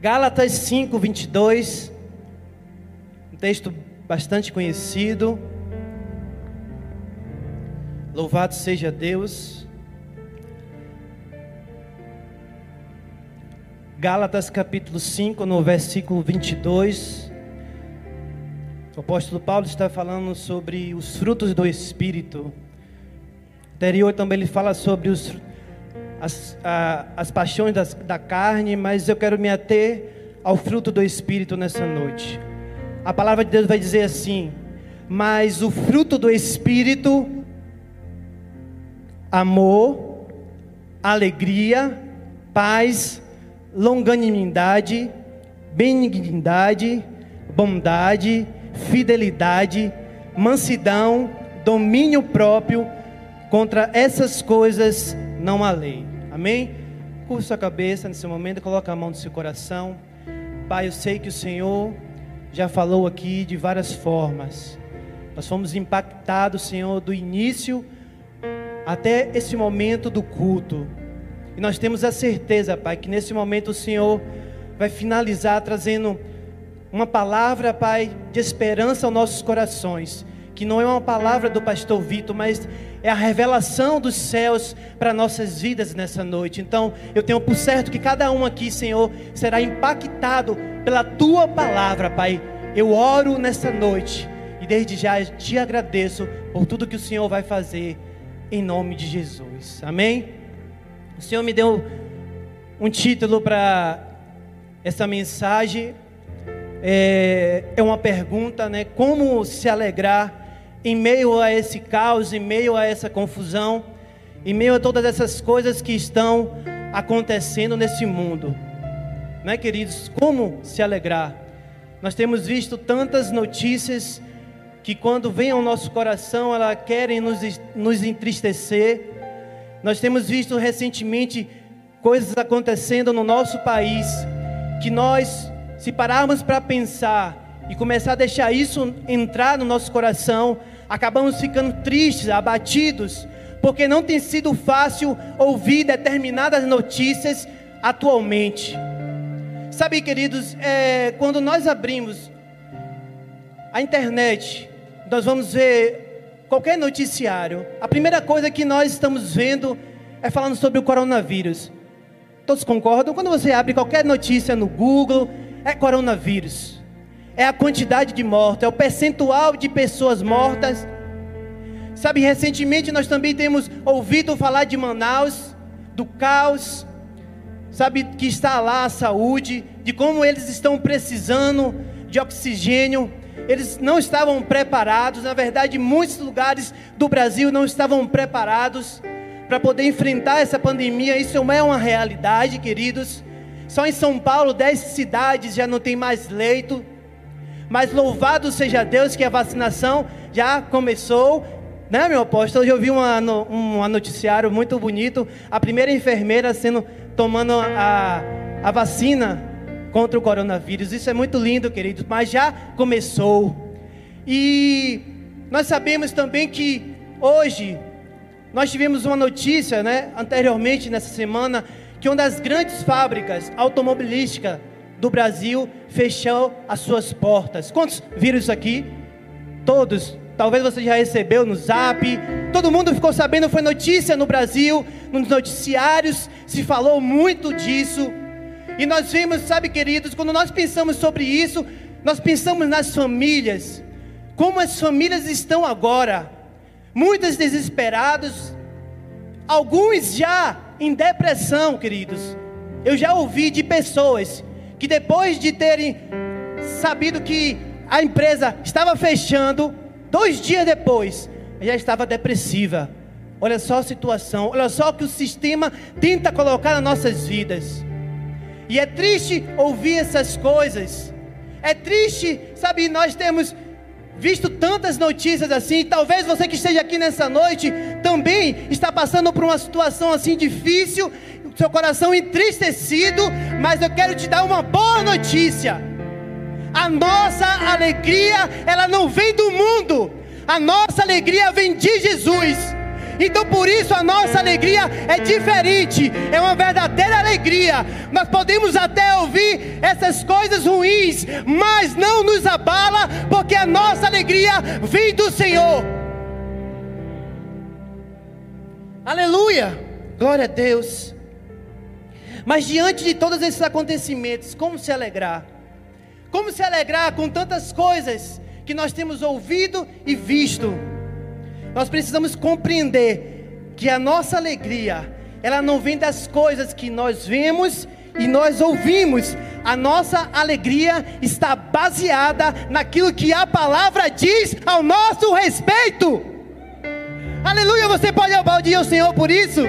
Gálatas 5, 22, um texto bastante conhecido. Louvado seja Deus. Gálatas capítulo 5, no versículo 22. O apóstolo Paulo está falando sobre os frutos do Espírito. Anterior também ele fala sobre os as, a, as paixões das, da carne, mas eu quero me ater ao fruto do Espírito nessa noite. A palavra de Deus vai dizer assim: Mas o fruto do Espírito, amor, alegria, paz, longanimidade, benignidade, bondade, fidelidade, mansidão, domínio próprio, contra essas coisas não há lei. Amém? Curva sua cabeça nesse momento, coloca a mão no seu coração. Pai, eu sei que o Senhor já falou aqui de várias formas. Nós fomos impactados, Senhor, do início até esse momento do culto. E nós temos a certeza, Pai, que nesse momento o Senhor vai finalizar trazendo uma palavra, Pai, de esperança aos nossos corações que não é uma palavra do pastor Vitor, mas é a revelação dos céus para nossas vidas nessa noite. Então, eu tenho por certo que cada um aqui, Senhor, será impactado pela tua palavra, Pai. Eu oro nessa noite e desde já te agradeço por tudo que o Senhor vai fazer em nome de Jesus. Amém? O Senhor me deu um título para essa mensagem. É, é uma pergunta, né? Como se alegrar em meio a esse caos, em meio a essa confusão, em meio a todas essas coisas que estão acontecendo nesse mundo. Não é, queridos? Como se alegrar? Nós temos visto tantas notícias que, quando vem ao nosso coração, elas querem nos, nos entristecer. Nós temos visto recentemente coisas acontecendo no nosso país que nós, se pararmos para pensar, e começar a deixar isso entrar no nosso coração, acabamos ficando tristes, abatidos, porque não tem sido fácil ouvir determinadas notícias atualmente. Sabe, queridos, é, quando nós abrimos a internet, nós vamos ver qualquer noticiário, a primeira coisa que nós estamos vendo é falando sobre o coronavírus. Todos concordam? Quando você abre qualquer notícia no Google, é coronavírus é a quantidade de mortos, é o percentual de pessoas mortas. Sabe, recentemente nós também temos ouvido falar de Manaus, do caos, sabe, que está lá a saúde, de como eles estão precisando de oxigênio, eles não estavam preparados, na verdade, muitos lugares do Brasil não estavam preparados para poder enfrentar essa pandemia, isso é uma realidade, queridos. Só em São Paulo, dez cidades já não tem mais leito. Mas louvado seja Deus que a vacinação já começou. Né, meu apóstolo? Hoje eu vi uma, um noticiário muito bonito. A primeira enfermeira sendo tomando a, a vacina contra o coronavírus. Isso é muito lindo, queridos. Mas já começou. E nós sabemos também que hoje nós tivemos uma notícia, né, anteriormente nessa semana, que uma das grandes fábricas automobilísticas do Brasil fechou as suas portas. Quantos viram isso aqui? Todos. Talvez você já recebeu no zap. Todo mundo ficou sabendo, foi notícia no Brasil, nos noticiários, se falou muito disso. E nós vimos, sabe, queridos, quando nós pensamos sobre isso, nós pensamos nas famílias. Como as famílias estão agora? Muitas desesperadas, alguns já em depressão, queridos. Eu já ouvi de pessoas que depois de terem sabido que a empresa estava fechando, dois dias depois, já estava depressiva. Olha só a situação, olha só o que o sistema tenta colocar nas nossas vidas. E é triste ouvir essas coisas. É triste, sabe, nós temos visto tantas notícias assim. Talvez você que esteja aqui nessa noite também está passando por uma situação assim difícil seu coração entristecido, mas eu quero te dar uma boa notícia. A nossa alegria, ela não vem do mundo. A nossa alegria vem de Jesus. Então por isso a nossa alegria é diferente, é uma verdadeira alegria. Nós podemos até ouvir essas coisas ruins, mas não nos abala, porque a nossa alegria vem do Senhor. Aleluia! Glória a Deus. Mas diante de todos esses acontecimentos, como se alegrar? Como se alegrar com tantas coisas que nós temos ouvido e visto? Nós precisamos compreender que a nossa alegria, ela não vem das coisas que nós vemos e nós ouvimos. A nossa alegria está baseada naquilo que a palavra diz ao nosso respeito. Aleluia, você pode aplaudir ao Senhor por isso?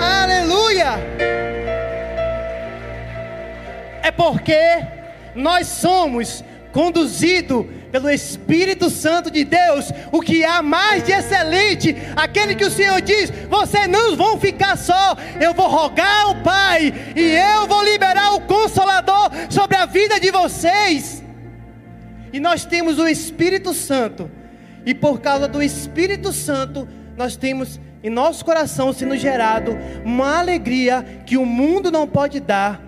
Aleluia! É porque nós somos conduzidos pelo Espírito Santo de Deus, o que há mais de excelente, aquele que o Senhor diz: vocês não vão ficar só, eu vou rogar ao Pai, e eu vou liberar o Consolador sobre a vida de vocês. E nós temos o Espírito Santo, e por causa do Espírito Santo, nós temos em nosso coração sendo gerado uma alegria que o mundo não pode dar,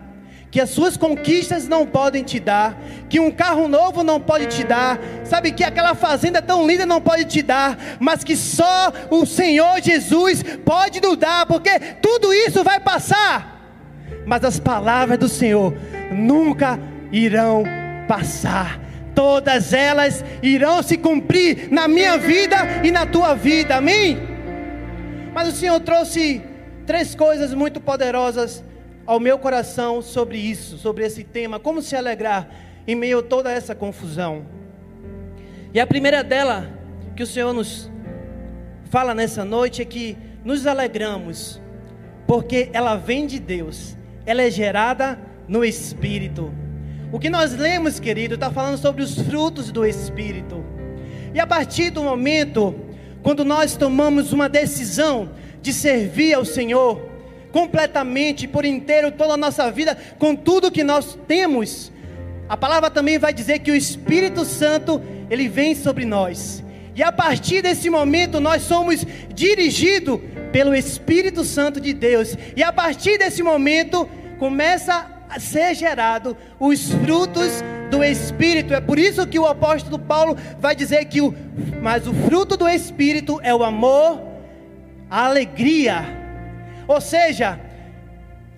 que as suas conquistas não podem te dar, que um carro novo não pode te dar, sabe que aquela fazenda tão linda não pode te dar, mas que só o Senhor Jesus pode nos dar, porque tudo isso vai passar. Mas as palavras do Senhor nunca irão passar. Todas elas irão se cumprir na minha vida e na tua vida. Amém? Mas o Senhor trouxe três coisas muito poderosas ao meu coração sobre isso, sobre esse tema, como se alegrar em meio a toda essa confusão. E a primeira dela que o Senhor nos fala nessa noite é que nos alegramos, porque ela vem de Deus, ela é gerada no Espírito. O que nós lemos, querido, está falando sobre os frutos do Espírito. E a partir do momento quando nós tomamos uma decisão de servir ao Senhor completamente, por inteiro, toda a nossa vida, com tudo que nós temos, a palavra também vai dizer que o Espírito Santo, ele vem sobre nós. E a partir desse momento nós somos dirigidos pelo Espírito Santo de Deus. E a partir desse momento começa a ser gerado os frutos do Espírito. É por isso que o apóstolo Paulo vai dizer que o, mas o fruto do Espírito é o amor, a alegria. Ou seja,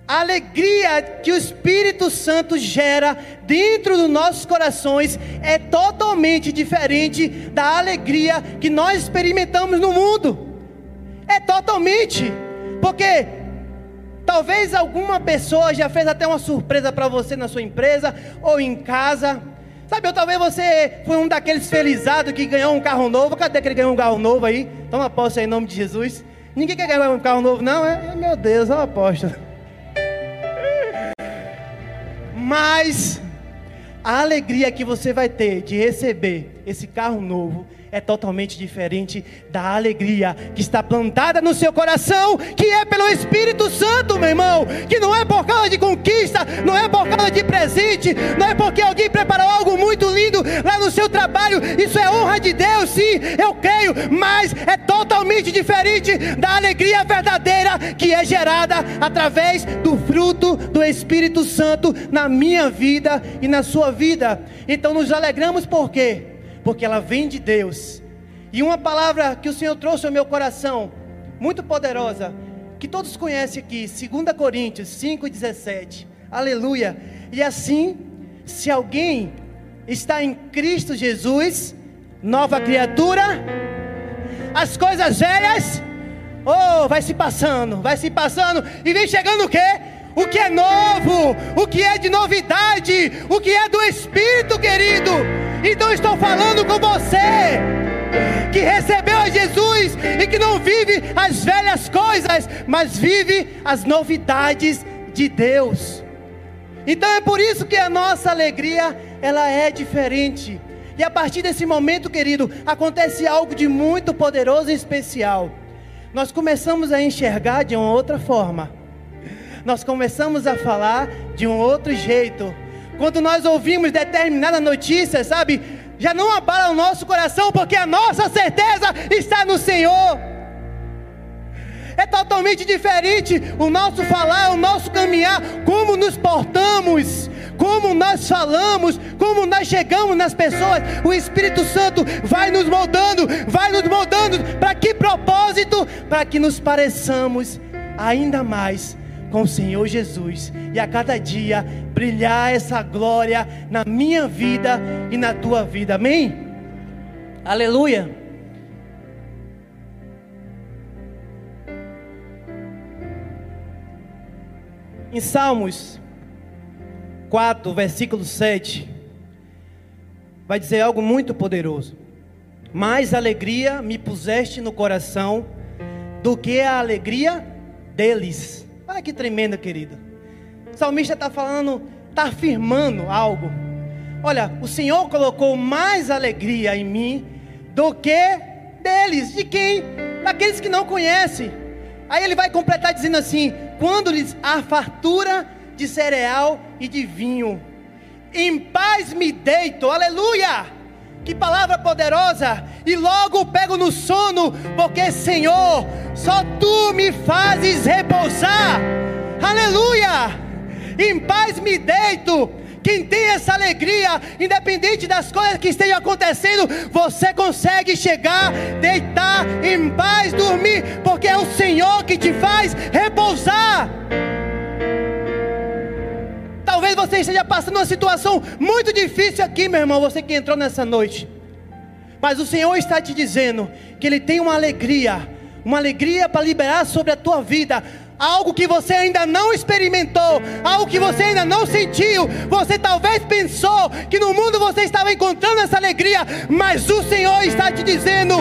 a alegria que o Espírito Santo gera dentro dos nossos corações é totalmente diferente da alegria que nós experimentamos no mundo. É totalmente, porque Talvez alguma pessoa já fez até uma surpresa para você na sua empresa ou em casa. Sabe, ou talvez você foi um daqueles felizados que ganhou um carro novo. Cadê que ganhou um carro novo aí? Toma posse aí em nome de Jesus. Ninguém quer ganhar um carro novo, não? É, meu Deus, é uma aposta. Mas a alegria que você vai ter de receber esse carro novo é totalmente diferente da alegria que está plantada no seu coração, que é pelo Espírito Santo, meu irmão, que não é por causa de conquista, não é por causa de presente, não é porque alguém preparou algo muito lindo lá no seu trabalho, isso é honra de Deus, sim, eu creio, mas é totalmente diferente da alegria verdadeira que é gerada através do fruto do Espírito Santo na minha vida e na sua vida. Então nos alegramos por quê? Porque ela vem de Deus. E uma palavra que o Senhor trouxe ao meu coração, muito poderosa, que todos conhecem aqui, 2 Coríntios 5,17. Aleluia. E assim, se alguém está em Cristo Jesus, nova criatura, as coisas velhas, oh, vai se passando, vai se passando, e vem chegando o quê? O que é novo, o que é de novidade, o que é do Espírito, querido. Então estou falando com você que recebeu a Jesus e que não vive as velhas coisas, mas vive as novidades de Deus. Então é por isso que a nossa alegria ela é diferente. E a partir desse momento, querido, acontece algo de muito poderoso e especial. Nós começamos a enxergar de uma outra forma. Nós começamos a falar de um outro jeito quando nós ouvimos determinada notícia, sabe? Já não abala o nosso coração, porque a nossa certeza está no Senhor. é totalmente diferente o nosso falar, o nosso caminhar, como nos portamos, como nós falamos, como nós chegamos nas pessoas. O Espírito Santo vai nos moldando, vai nos moldando. Para que propósito? Para que nos pareçamos ainda mais com o Senhor Jesus e a cada dia brilhar essa glória na minha vida e na tua vida. Amém? Aleluia. Em Salmos 4, versículo 7, vai dizer algo muito poderoso. Mais alegria me puseste no coração do que a alegria deles. Olha que tremenda, querida. O salmista está falando, está afirmando algo. Olha, o Senhor colocou mais alegria em mim do que deles. De quem? Daqueles que não conhecem. Aí ele vai completar dizendo assim: quando lhes há fartura de cereal e de vinho, em paz me deito, aleluia! Que palavra poderosa! E logo pego no sono, porque Senhor, só tu me fazes repousar, aleluia! Em paz me deito, quem tem essa alegria, independente das coisas que estejam acontecendo, você consegue chegar, deitar em paz, dormir, porque é o Senhor que te faz repousar. Talvez você esteja passando uma situação muito difícil aqui, meu irmão, você que entrou nessa noite. Mas o Senhor está te dizendo que Ele tem uma alegria, uma alegria para liberar sobre a tua vida algo que você ainda não experimentou, algo que você ainda não sentiu. Você talvez pensou que no mundo você estava encontrando essa alegria, mas o Senhor está te dizendo: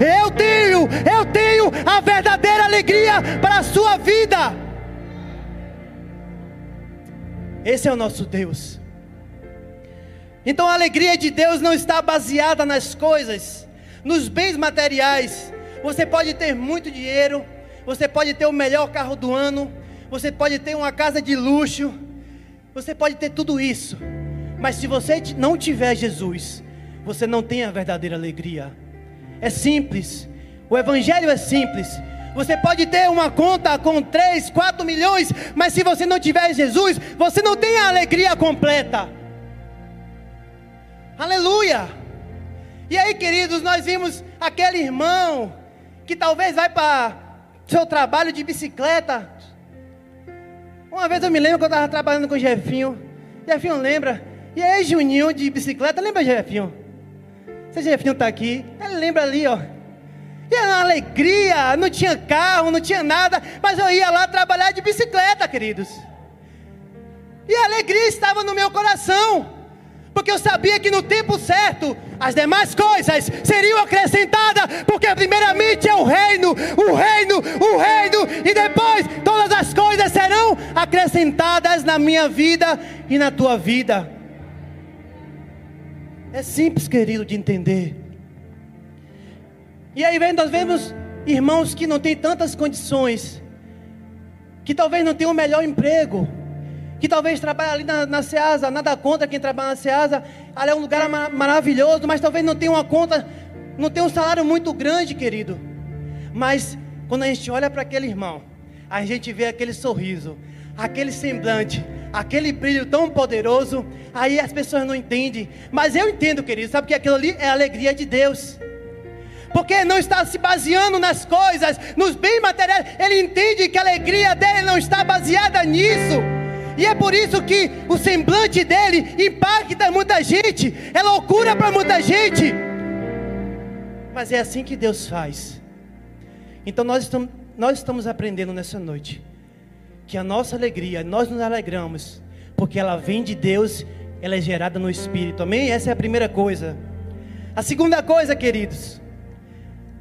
Eu tenho, eu tenho a verdadeira alegria para a sua vida. Esse é o nosso Deus. Então a alegria de Deus não está baseada nas coisas, nos bens materiais você pode ter muito dinheiro, você pode ter o melhor carro do ano, você pode ter uma casa de luxo, você pode ter tudo isso, mas se você não tiver Jesus, você não tem a verdadeira alegria. É simples, o Evangelho é simples. Você pode ter uma conta com 3, 4 milhões, mas se você não tiver Jesus, você não tem a alegria completa. Aleluia! E aí, queridos, nós vimos aquele irmão que talvez vai para seu trabalho de bicicleta. Uma vez eu me lembro que eu estava trabalhando com o Jefinho. Jefinho lembra? E aí, Juninho de bicicleta, lembra, Jefinho? Se Jefinho está aqui, ele lembra ali, ó. E era uma alegria, não tinha carro, não tinha nada, mas eu ia lá trabalhar de bicicleta, queridos. E a alegria estava no meu coração porque eu sabia que no tempo certo as demais coisas seriam acrescentadas, porque primeiramente é o reino, o reino, o reino, e depois todas as coisas serão acrescentadas na minha vida e na tua vida. É simples, querido, de entender. E aí nós vemos irmãos que não têm tantas condições, que talvez não tenham o melhor emprego, que talvez trabalhe ali na, na Ceasa, nada contra quem trabalha na Ceasa, ali é um lugar mar maravilhoso, mas talvez não tenha uma conta, não tenha um salário muito grande, querido. Mas quando a gente olha para aquele irmão, a gente vê aquele sorriso, aquele semblante, aquele brilho tão poderoso, aí as pessoas não entendem, mas eu entendo, querido, sabe que aquilo ali é a alegria de Deus porque não está se baseando nas coisas, nos bens materiais. Ele entende que a alegria dele não está baseada nisso. E é por isso que o semblante dele impacta muita gente, é loucura para muita gente. Mas é assim que Deus faz. Então nós estamos, nós estamos aprendendo nessa noite que a nossa alegria, nós nos alegramos, porque ela vem de Deus, ela é gerada no Espírito. Amém? Essa é a primeira coisa. A segunda coisa, queridos,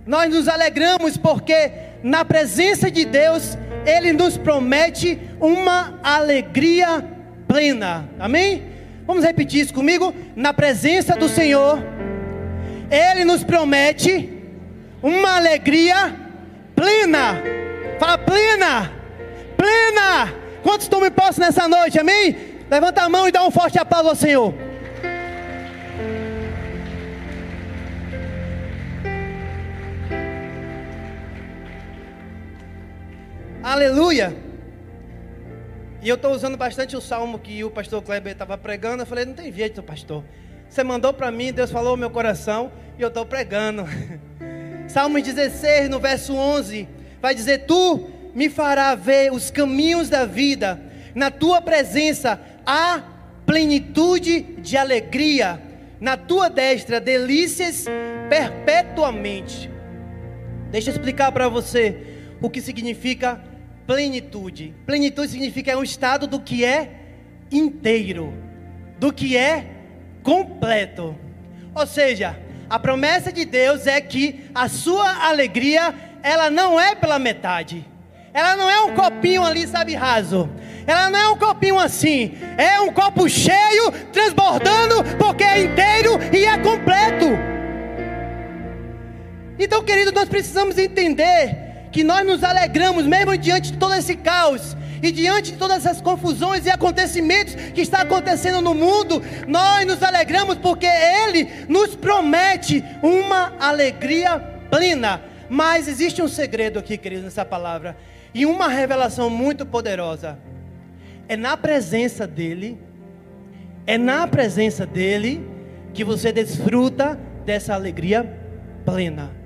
nós nos alegramos porque na presença de Deus ele nos promete uma alegria plena. Amém? Vamos repetir isso comigo? Na presença do Senhor, Ele nos promete uma alegria plena. Fala plena, plena. Quantos tomam posse nessa noite? Amém? Levanta a mão e dá um forte aplauso ao Senhor. Aleluia! E eu estou usando bastante o salmo que o pastor Kleber estava pregando. Eu falei, não tem jeito, pastor. Você mandou para mim, Deus falou no meu coração e eu estou pregando. Salmo 16, no verso 11, vai dizer: Tu me fará ver os caminhos da vida, na tua presença há plenitude de alegria, na tua destra delícias perpetuamente. Deixa eu explicar para você o que significa plenitude. Plenitude significa é um estado do que é inteiro, do que é completo. Ou seja, a promessa de Deus é que a sua alegria, ela não é pela metade. Ela não é um copinho ali, sabe, raso. Ela não é um copinho assim. É um copo cheio, transbordando, porque é inteiro e é completo. Então, querido, nós precisamos entender que nós nos alegramos mesmo diante de todo esse caos e diante de todas essas confusões e acontecimentos que está acontecendo no mundo, nós nos alegramos porque ele nos promete uma alegria plena. Mas existe um segredo aqui, queridos, nessa palavra, e uma revelação muito poderosa. É na presença dele, é na presença dele que você desfruta dessa alegria plena.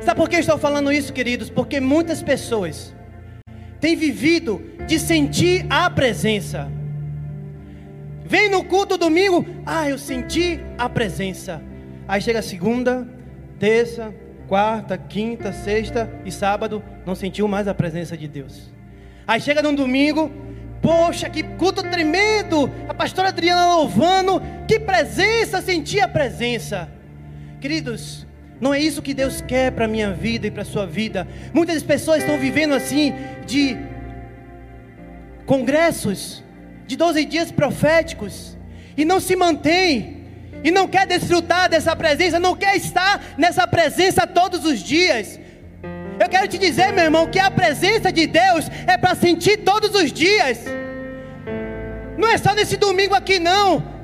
Sabe por que estou falando isso, queridos? Porque muitas pessoas têm vivido de sentir a presença. Vem no culto domingo, ah, eu senti a presença. Aí chega segunda, terça, quarta, quinta, sexta e sábado, não sentiu mais a presença de Deus. Aí chega no domingo, poxa, que culto tremendo! A pastora Adriana louvando, que presença, senti a presença. Queridos, não é isso que Deus quer para a minha vida e para a sua vida. Muitas pessoas estão vivendo assim, de congressos, de 12 dias proféticos, e não se mantém, e não quer desfrutar dessa presença, não quer estar nessa presença todos os dias. Eu quero te dizer, meu irmão, que a presença de Deus é para sentir todos os dias. Não é só nesse domingo aqui, não.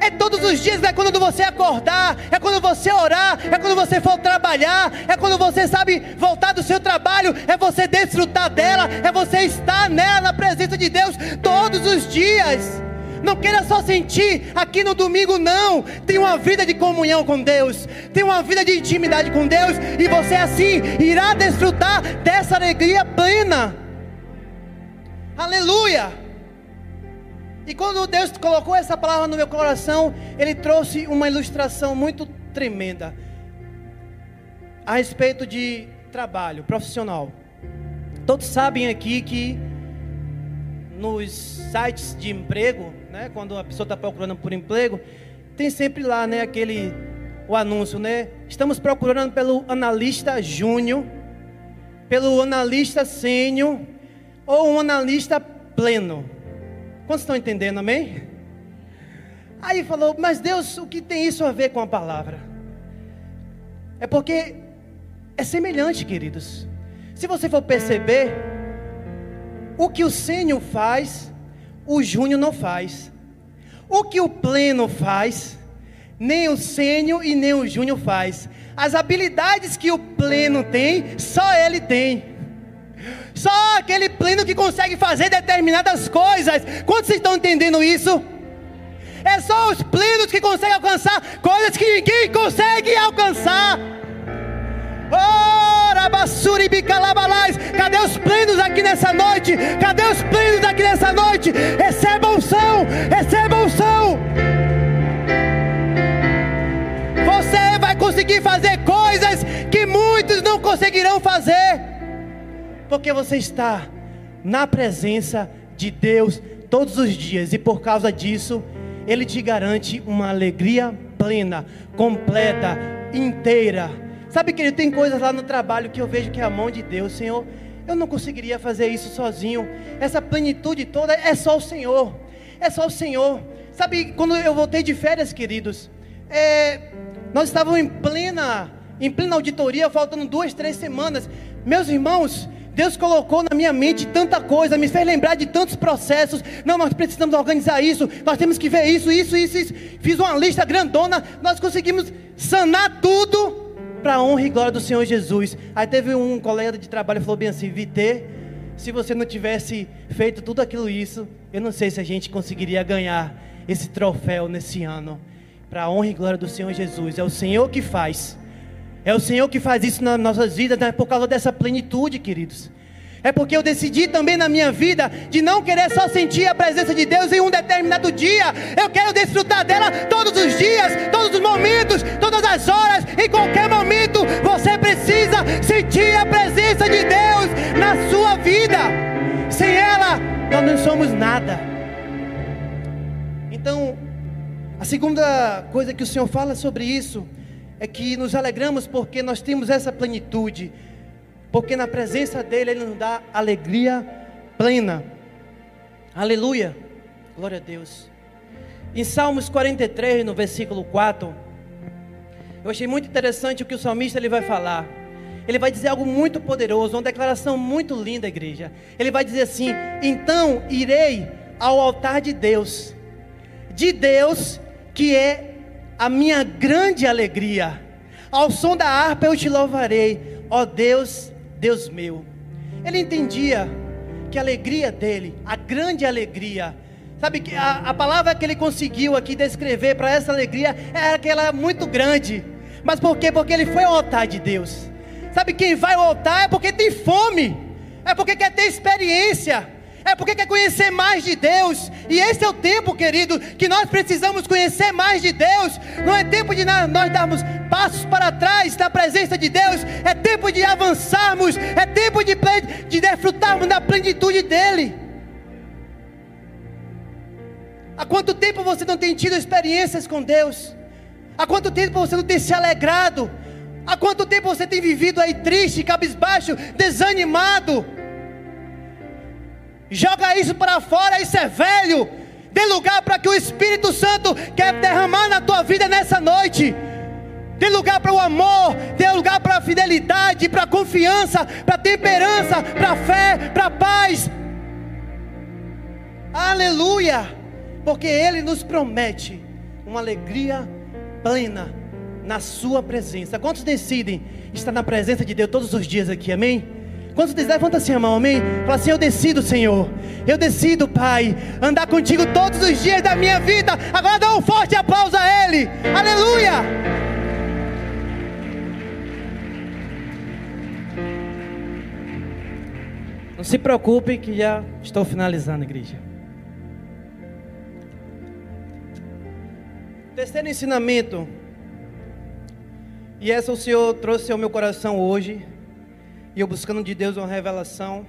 É todos os dias, é quando você acordar, é quando você orar, é quando você for trabalhar, é quando você sabe voltar do seu trabalho, é você desfrutar dela, é você estar nela, na presença de Deus, todos os dias. Não queira só sentir aqui no domingo, não. Tem uma vida de comunhão com Deus, tem uma vida de intimidade com Deus, e você assim irá desfrutar dessa alegria plena. Aleluia! E quando Deus colocou essa palavra no meu coração, Ele trouxe uma ilustração muito tremenda a respeito de trabalho profissional. Todos sabem aqui que nos sites de emprego, né, quando a pessoa está procurando por emprego, tem sempre lá, né, aquele o anúncio, né? Estamos procurando pelo analista júnior, pelo analista sênior ou um analista pleno. Quantos estão entendendo, amém? Aí falou, mas Deus, o que tem isso a ver com a palavra? É porque é semelhante, queridos. Se você for perceber, o que o sênior faz, o júnior não faz. O que o pleno faz, nem o sênior e nem o júnior faz. As habilidades que o pleno tem, só ele tem. Só aquele pleno que consegue fazer determinadas coisas. Quantos estão entendendo isso? É só os plenos que conseguem alcançar coisas que ninguém consegue alcançar. Ora, basuri bicalabalais. Cadê os plenos aqui nessa noite? Cadê os plenos aqui nessa noite? Recebam unção, recebam unção. Você vai conseguir fazer coisas que muitos não conseguirão fazer porque você está na presença de Deus todos os dias e por causa disso, Ele te garante uma alegria plena, completa, inteira. Sabe que ele tem coisas lá no trabalho que eu vejo que é a mão de Deus, Senhor. Eu não conseguiria fazer isso sozinho. Essa plenitude toda é só o Senhor. É só o Senhor. Sabe, quando eu voltei de férias, queridos, é, nós estávamos em plena, em plena auditoria, faltando duas, três semanas. Meus irmãos, Deus colocou na minha mente tanta coisa, me fez lembrar de tantos processos. Não, nós precisamos organizar isso, nós temos que ver isso, isso, isso, isso. Fiz uma lista grandona, nós conseguimos sanar tudo. para a honra e glória do Senhor Jesus. Aí teve um colega de trabalho que falou bem assim: Vite, se você não tivesse feito tudo aquilo isso, eu não sei se a gente conseguiria ganhar esse troféu nesse ano. Para a honra e glória do Senhor Jesus. É o Senhor que faz. É o Senhor que faz isso nas nossas vidas, né? por causa dessa plenitude, queridos. É porque eu decidi também na minha vida de não querer só sentir a presença de Deus em um determinado dia. Eu quero desfrutar dela todos os dias, todos os momentos, todas as horas, em qualquer momento. Você precisa sentir a presença de Deus na sua vida. Sem ela, nós não somos nada. Então, a segunda coisa que o Senhor fala sobre isso é que nos alegramos porque nós temos essa plenitude porque na presença dEle Ele nos dá alegria plena. Aleluia, glória a Deus. Em Salmos 43, no versículo 4, eu achei muito interessante o que o salmista ele vai falar. Ele vai dizer algo muito poderoso, uma declaração muito linda, igreja. Ele vai dizer assim: Então irei ao altar de Deus, de Deus que é a minha grande alegria. Ao som da harpa eu te louvarei, ó Deus Deus meu. Ele entendia que a alegria dele, a grande alegria, sabe que a, a palavra que ele conseguiu aqui descrever para essa alegria é aquela muito grande. Mas por quê? Porque ele foi ao altar de Deus. Sabe quem vai ao altar é porque tem fome, é porque quer ter experiência é porque quer conhecer mais de Deus. E esse é o tempo, querido, que nós precisamos conhecer mais de Deus. Não é tempo de nós darmos passos para trás na presença de Deus, é tempo de avançarmos, é tempo de, de desfrutarmos da plenitude dEle. Há quanto tempo você não tem tido experiências com Deus? Há quanto tempo você não tem se alegrado? Há quanto tempo você tem vivido aí triste, cabisbaixo, desanimado? Joga isso para fora, isso é velho. Dê lugar para que o Espírito Santo quer derramar na tua vida nessa noite. Dê lugar para o amor, dê lugar para a fidelidade, para a confiança, para a temperança, para a fé, para a paz. Aleluia! Porque Ele nos promete uma alegria plena na Sua presença. Quantos decidem estar na presença de Deus todos os dias aqui? Amém? Quando você levanta assim a mão, amém? Fala assim: Eu decido, Senhor. Eu decido, Pai, andar contigo todos os dias da minha vida. Agora dá um forte aplauso a Ele. Aleluia. Não se preocupe que já estou finalizando, igreja. Terceiro ensinamento. E essa o Senhor trouxe ao meu coração hoje e eu buscando de Deus uma revelação.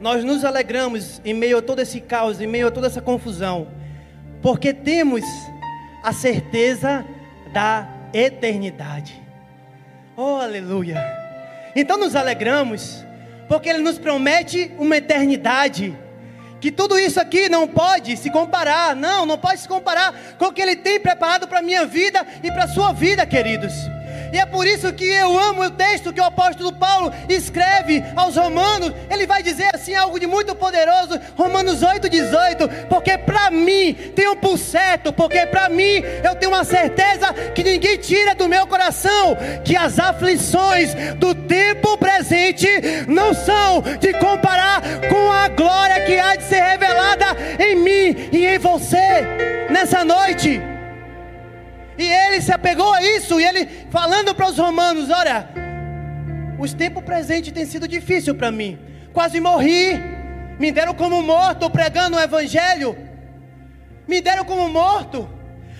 Nós nos alegramos em meio a todo esse caos, em meio a toda essa confusão, porque temos a certeza da eternidade. Oh, aleluia! Então nos alegramos, porque Ele nos promete uma eternidade. Que tudo isso aqui não pode se comparar, não, não pode se comparar com o que Ele tem preparado para a minha vida e para a sua vida, queridos. E é por isso que eu amo o texto que o apóstolo Paulo escreve aos Romanos. Ele vai dizer assim algo de muito poderoso, Romanos 8:18, porque para mim tem um por certo, porque para mim eu tenho uma certeza que ninguém tira do meu coração que as aflições do tempo presente não são de comparar com a glória que há de ser revelada em mim e em você nessa noite. E ele se apegou a isso, e ele falando para os romanos: olha, os tempos presentes têm sido difícil para mim. Quase morri, me deram como morto pregando o evangelho, me deram como morto.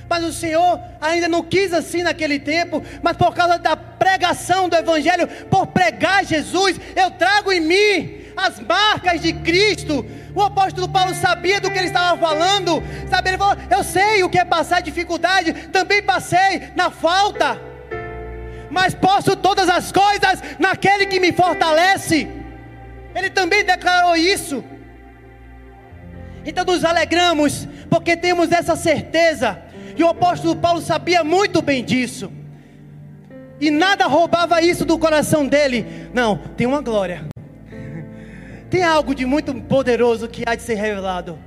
Mas o Senhor ainda não quis assim naquele tempo, mas por causa da pregação do Evangelho, por pregar Jesus, eu trago em mim as marcas de Cristo. O apóstolo Paulo sabia do que ele estava falando, sabe? Ele falou: Eu sei o que é passar dificuldade, também passei na falta, mas posso todas as coisas naquele que me fortalece. Ele também declarou isso. Então nos alegramos, porque temos essa certeza, e o apóstolo Paulo sabia muito bem disso. E nada roubava isso do coração dele. Não, tem uma glória. Tem algo de muito poderoso que há de ser revelado.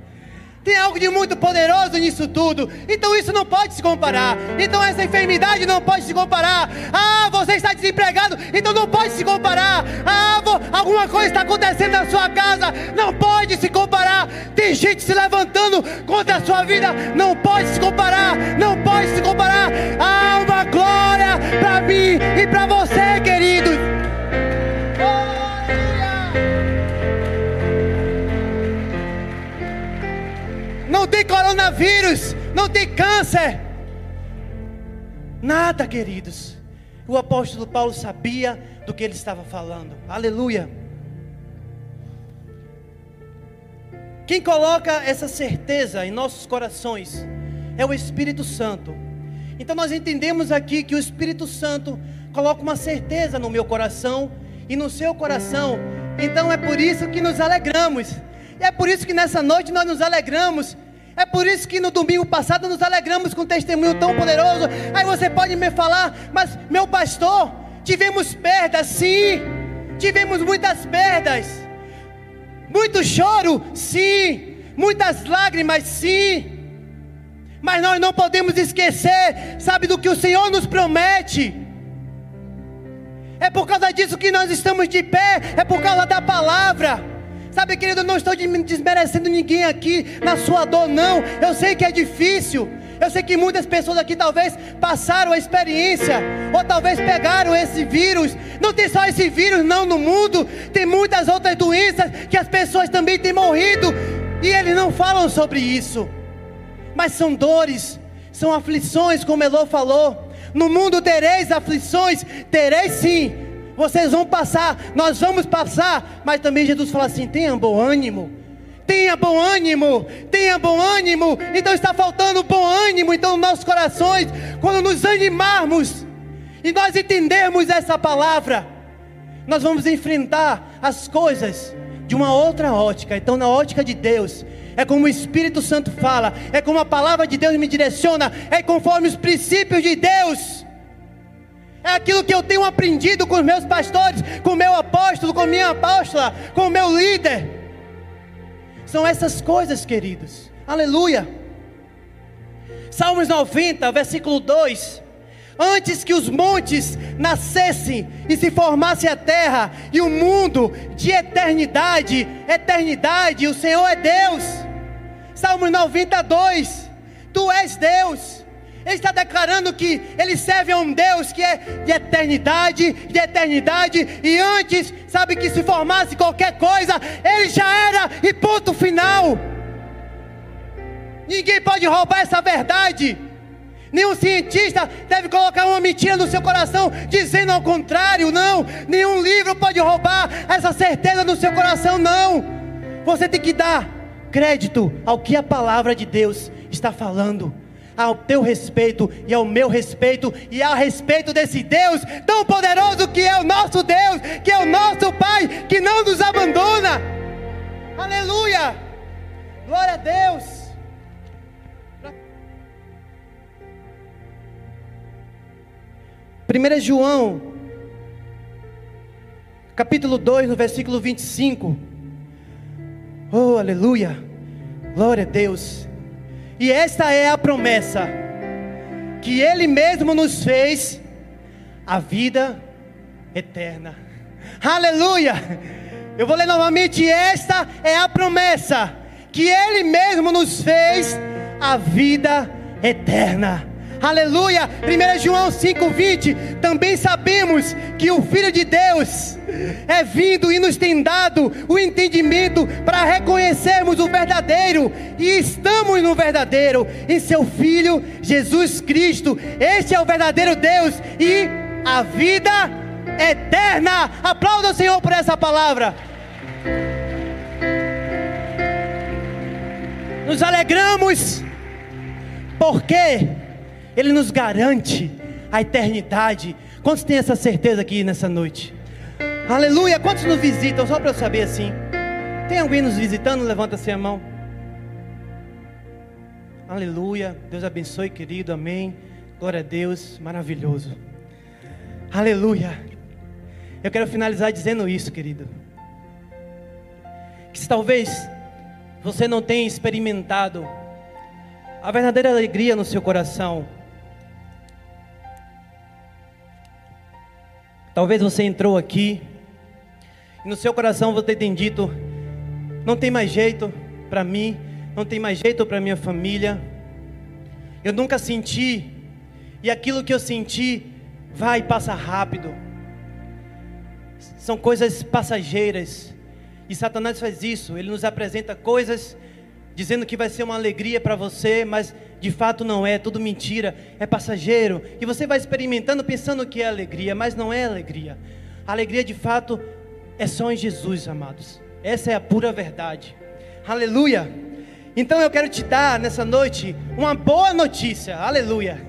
Tem algo de muito poderoso nisso tudo. Então isso não pode se comparar. Então essa enfermidade não pode se comparar. Ah, você está desempregado, então não pode se comparar. Ah, alguma coisa está acontecendo na sua casa, não pode se comparar. Tem gente se levantando contra a sua vida, não pode se comparar. Não pode se comparar. Há uma glória para mim e para você, queridos. Coronavírus, não tem câncer. Nada, queridos. O apóstolo Paulo sabia do que ele estava falando. Aleluia. Quem coloca essa certeza em nossos corações é o Espírito Santo. Então nós entendemos aqui que o Espírito Santo coloca uma certeza no meu coração e no seu coração. Então é por isso que nos alegramos. E é por isso que nessa noite nós nos alegramos é por isso que no domingo passado nos alegramos com um testemunho tão poderoso. Aí você pode me falar, mas meu pastor, tivemos perdas, sim. Tivemos muitas perdas. Muito choro, sim. Muitas lágrimas, sim. Mas nós não podemos esquecer, sabe, do que o Senhor nos promete. É por causa disso que nós estamos de pé, é por causa da palavra. Sabe, querido, eu não estou desmerecendo ninguém aqui na sua dor, não. Eu sei que é difícil. Eu sei que muitas pessoas aqui talvez passaram a experiência, ou talvez pegaram esse vírus. Não tem só esse vírus, não, no mundo. Tem muitas outras doenças que as pessoas também têm morrido. E eles não falam sobre isso. Mas são dores, são aflições, como Elô falou. No mundo tereis aflições, tereis sim vocês vão passar, nós vamos passar, mas também Jesus fala assim: tenha bom ânimo. Tenha bom ânimo, tenha bom ânimo. Então está faltando bom ânimo então nos nossos corações, quando nos animarmos e nós entendermos essa palavra, nós vamos enfrentar as coisas de uma outra ótica. Então, na ótica de Deus, é como o Espírito Santo fala, é como a palavra de Deus me direciona, é conforme os princípios de Deus é aquilo que eu tenho aprendido com os meus pastores, com o meu apóstolo, com minha apóstola, com o meu líder. São essas coisas, queridos. Aleluia. Salmos 90, versículo 2. Antes que os montes nascessem e se formasse a terra e o mundo de eternidade, eternidade, o Senhor é Deus. Salmos 92. Tu és Deus. Ele está declarando que ele serve a um Deus que é de eternidade, de eternidade, e antes, sabe que se formasse qualquer coisa, ele já era, e ponto final. Ninguém pode roubar essa verdade. Nenhum cientista deve colocar uma mentira no seu coração, dizendo ao contrário, não. Nenhum livro pode roubar essa certeza no seu coração, não. Você tem que dar crédito ao que a palavra de Deus está falando ao teu respeito e ao meu respeito e a respeito desse Deus tão poderoso que é o nosso Deus, que é o nosso Pai, que não nos abandona. Aleluia! Glória a Deus. 1 João, capítulo 2, no versículo 25. Oh, aleluia! Glória a Deus. E esta é a promessa que Ele mesmo nos fez, a vida eterna. Aleluia! Eu vou ler novamente. Esta é a promessa que Ele mesmo nos fez, a vida eterna. Aleluia. 1 João 5:20. Também sabemos que o Filho de Deus é vindo e nos tem dado o entendimento para reconhecermos o verdadeiro e estamos no verdadeiro em seu Filho Jesus Cristo. Este é o verdadeiro Deus e a vida eterna. Aplauda o Senhor por essa palavra. Nos alegramos porque ele nos garante a eternidade. Quantos têm essa certeza aqui nessa noite? Aleluia! Quantos nos visitam? Só para eu saber assim. Tem alguém nos visitando? Levanta-se a mão. Aleluia. Deus abençoe, querido. Amém. Glória a Deus. Maravilhoso. Aleluia. Eu quero finalizar dizendo isso, querido. Que se talvez você não tem experimentado a verdadeira alegria no seu coração. Talvez você entrou aqui e no seu coração você tem dito: não tem mais jeito para mim, não tem mais jeito para minha família. Eu nunca senti, e aquilo que eu senti vai e passa rápido. São coisas passageiras. E Satanás faz isso, ele nos apresenta coisas dizendo que vai ser uma alegria para você, mas de fato não é, tudo mentira, é passageiro. E você vai experimentando pensando que é alegria, mas não é alegria. A alegria de fato é só em Jesus, amados. Essa é a pura verdade. Aleluia. Então eu quero te dar nessa noite uma boa notícia. Aleluia.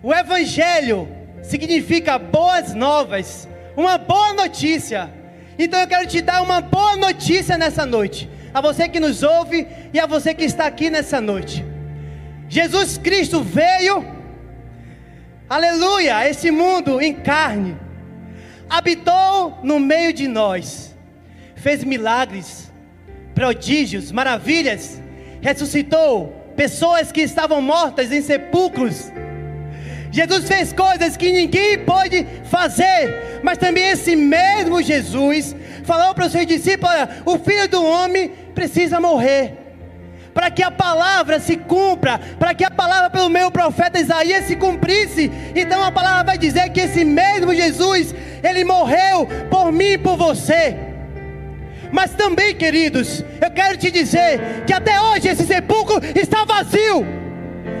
O evangelho significa boas novas, uma boa notícia. Então eu quero te dar uma boa notícia nessa noite a você que nos ouve e a você que está aqui nessa noite. Jesus Cristo veio, aleluia, a esse mundo em carne, habitou no meio de nós, fez milagres, prodígios, maravilhas, ressuscitou pessoas que estavam mortas em sepulcros. Jesus fez coisas que ninguém pode fazer, mas também esse mesmo Jesus falou para os seus discípulos: o filho do homem precisa morrer. Para que a palavra se cumpra, para que a palavra pelo meu profeta Isaías se cumprisse, então a palavra vai dizer que esse mesmo Jesus, ele morreu por mim e por você. Mas também, queridos, eu quero te dizer que até hoje esse sepulcro está vazio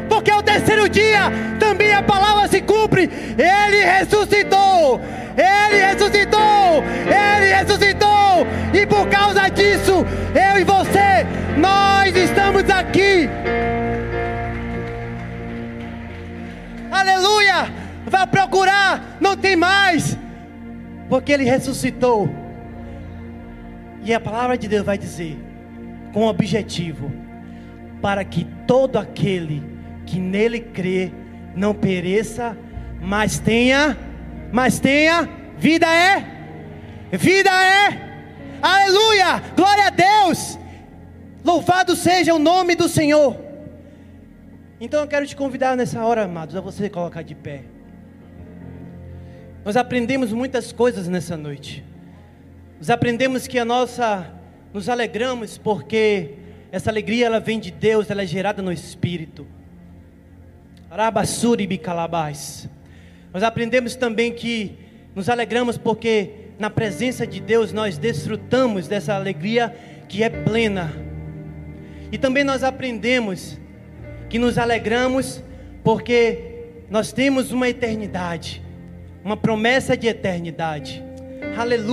porque o terceiro dia também a palavra se cumpre. Ele ressuscitou, ele ressuscitou, ele ressuscitou, e por causa disso, eu e você, nós estamos aqui. Aleluia! Vai procurar, não tem mais, porque ele ressuscitou. E a palavra de Deus vai dizer, com objetivo, para que todo aquele que nele crê não pereça, mas tenha, mas tenha, vida é, vida é, aleluia, glória a Deus, louvado seja o nome do Senhor. Então eu quero te convidar nessa hora, amados, a você colocar de pé. Nós aprendemos muitas coisas nessa noite. Nós aprendemos que a nossa, nos alegramos porque essa alegria ela vem de Deus, ela é gerada no Espírito. Arabassuri bicalabás. Nós aprendemos também que nos alegramos porque na presença de Deus nós desfrutamos dessa alegria que é plena. E também nós aprendemos que nos alegramos porque nós temos uma eternidade, uma promessa de eternidade. Aleluia.